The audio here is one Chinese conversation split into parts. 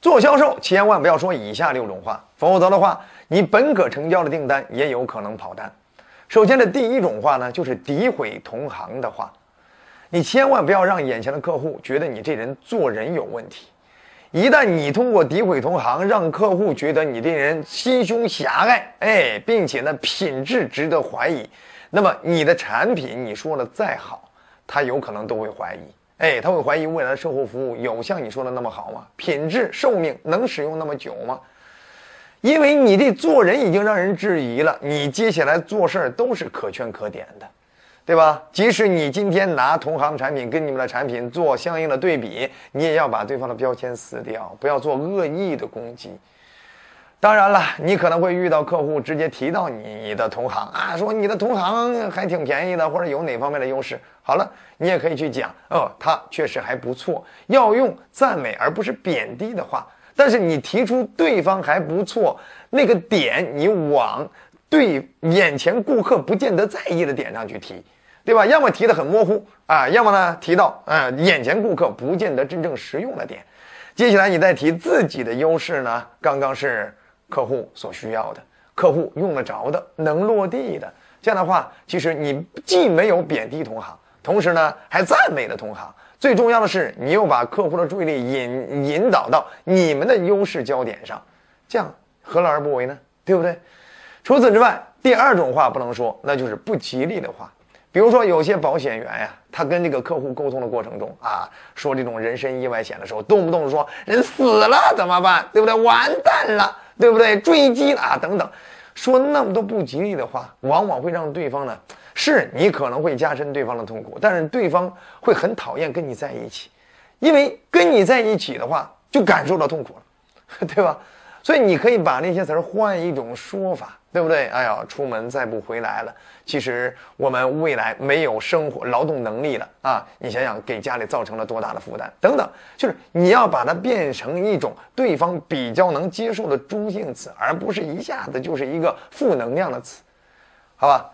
做销售千万不要说以下六种话，否则的话，你本可成交的订单也有可能跑单。首先的第一种话呢，就是诋毁同行的话，你千万不要让眼前的客户觉得你这人做人有问题。一旦你通过诋毁同行，让客户觉得你这人心胸狭隘，哎，并且呢品质值得怀疑，那么你的产品你说的再好，他有可能都会怀疑，哎，他会怀疑未来的售后服务有像你说的那么好吗？品质、寿命能使用那么久吗？因为你这做人已经让人质疑了，你接下来做事儿都是可圈可点的。对吧？即使你今天拿同行产品跟你们的产品做相应的对比，你也要把对方的标签撕掉，不要做恶意的攻击。当然了，你可能会遇到客户直接提到你的同行啊，说你的同行还挺便宜的，或者有哪方面的优势。好了，你也可以去讲，哦，他确实还不错，要用赞美而不是贬低的话。但是你提出对方还不错那个点，你往对眼前顾客不见得在意的点上去提。对吧？要么提的很模糊啊，要么呢提到呃眼前顾客不见得真正实用的点。接下来你再提自己的优势呢，刚刚是客户所需要的，客户用得着的，能落地的。这样的话，其实你既没有贬低同行，同时呢还赞美了同行。最重要的是，你又把客户的注意力引引导到你们的优势焦点上，这样何乐而不为呢？对不对？除此之外，第二种话不能说，那就是不吉利的话。比如说，有些保险员呀，他跟这个客户沟通的过程中啊，说这种人身意外险的时候，动不动说人死了怎么办？对不对？完蛋了，对不对？坠机啊，等等，说那么多不吉利的话，往往会让对方呢，是你可能会加深对方的痛苦，但是对方会很讨厌跟你在一起，因为跟你在一起的话，就感受到痛苦了，对吧？所以你可以把那些词儿换一种说法。对不对？哎呀，出门再不回来了。其实我们未来没有生活劳动能力了啊！你想想，给家里造成了多大的负担？等等，就是你要把它变成一种对方比较能接受的中性词，而不是一下子就是一个负能量的词，好吧？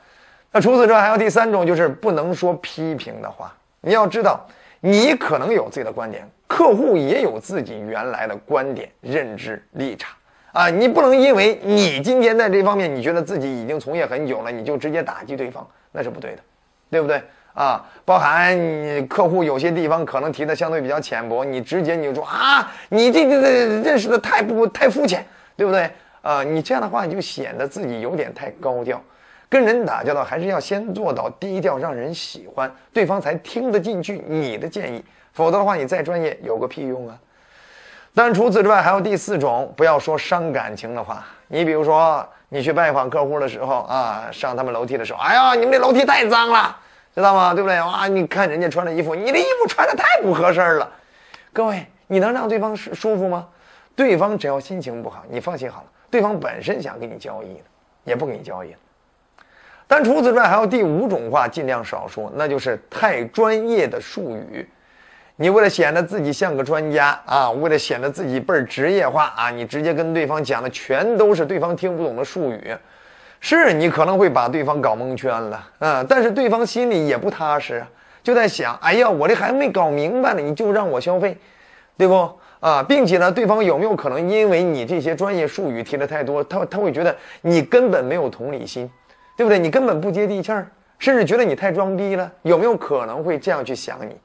那除此之外，还有第三种，就是不能说批评的话。你要知道，你可能有自己的观点，客户也有自己原来的观点、认知、立场。啊，你不能因为你今天在这方面你觉得自己已经从业很久了，你就直接打击对方，那是不对的，对不对？啊，包含你客户有些地方可能提的相对比较浅薄，你直接你就说啊，你这这这认识的太不太肤浅，对不对？啊，你这样的话你就显得自己有点太高调，跟人打交道还是要先做到低调，让人喜欢对方才听得进去你的建议，否则的话你再专业有个屁用啊！但除此之外，还有第四种，不要说伤感情的话。你比如说，你去拜访客户的时候啊，上他们楼梯的时候，哎呀，你们这楼梯太脏了，知道吗？对不对？哇，你看人家穿的衣服，你的衣服穿的太不合身了。各位，你能让对方舒舒服吗？对方只要心情不好，你放心好了，对方本身想跟你交易的，也不跟你交易了。但除此之外，还有第五种话，尽量少说，那就是太专业的术语。你为了显得自己像个专家啊，为了显得自己倍儿职业化啊，你直接跟对方讲的全都是对方听不懂的术语，是你可能会把对方搞蒙圈了啊，但是对方心里也不踏实，就在想，哎呀，我这还没搞明白呢，你就让我消费，对不啊？并且呢，对方有没有可能因为你这些专业术语提的太多，他他会觉得你根本没有同理心，对不对？你根本不接地气儿，甚至觉得你太装逼了，有没有可能会这样去想你？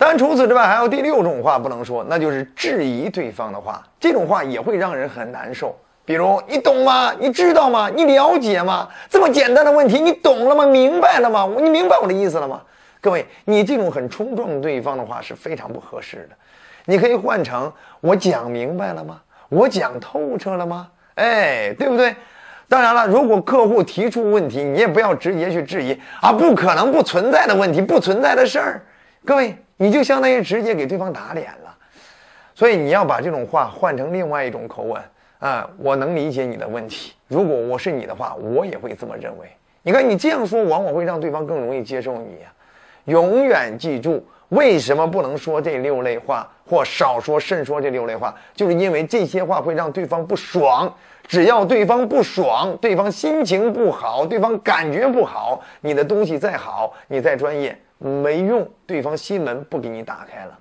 但除此之外，还有第六种话不能说，那就是质疑对方的话。这种话也会让人很难受。比如，你懂吗？你知道吗？你了解吗？这么简单的问题，你懂了吗？明白了吗？你明白我的意思了吗？各位，你这种很冲撞对方的话是非常不合适的。你可以换成：我讲明白了吗？我讲透彻了吗？哎，对不对？当然了，如果客户提出问题，你也不要直接去质疑啊，不可能不存在的问题，不存在的事儿。各位。你就相当于直接给对方打脸了，所以你要把这种话换成另外一种口吻啊！我能理解你的问题，如果我是你的话，我也会这么认为。你看你这样说，往往会让对方更容易接受你。永远记住，为什么不能说这六类话，或少说慎说这六类话，就是因为这些话会让对方不爽。只要对方不爽，对方心情不好，对方感觉不好，你的东西再好，你再专业。没用，对方心门不给你打开了。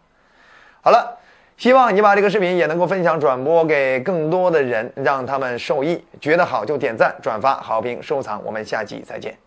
好了，希望你把这个视频也能够分享转播给更多的人，让他们受益。觉得好就点赞、转发、好评、收藏。我们下期再见。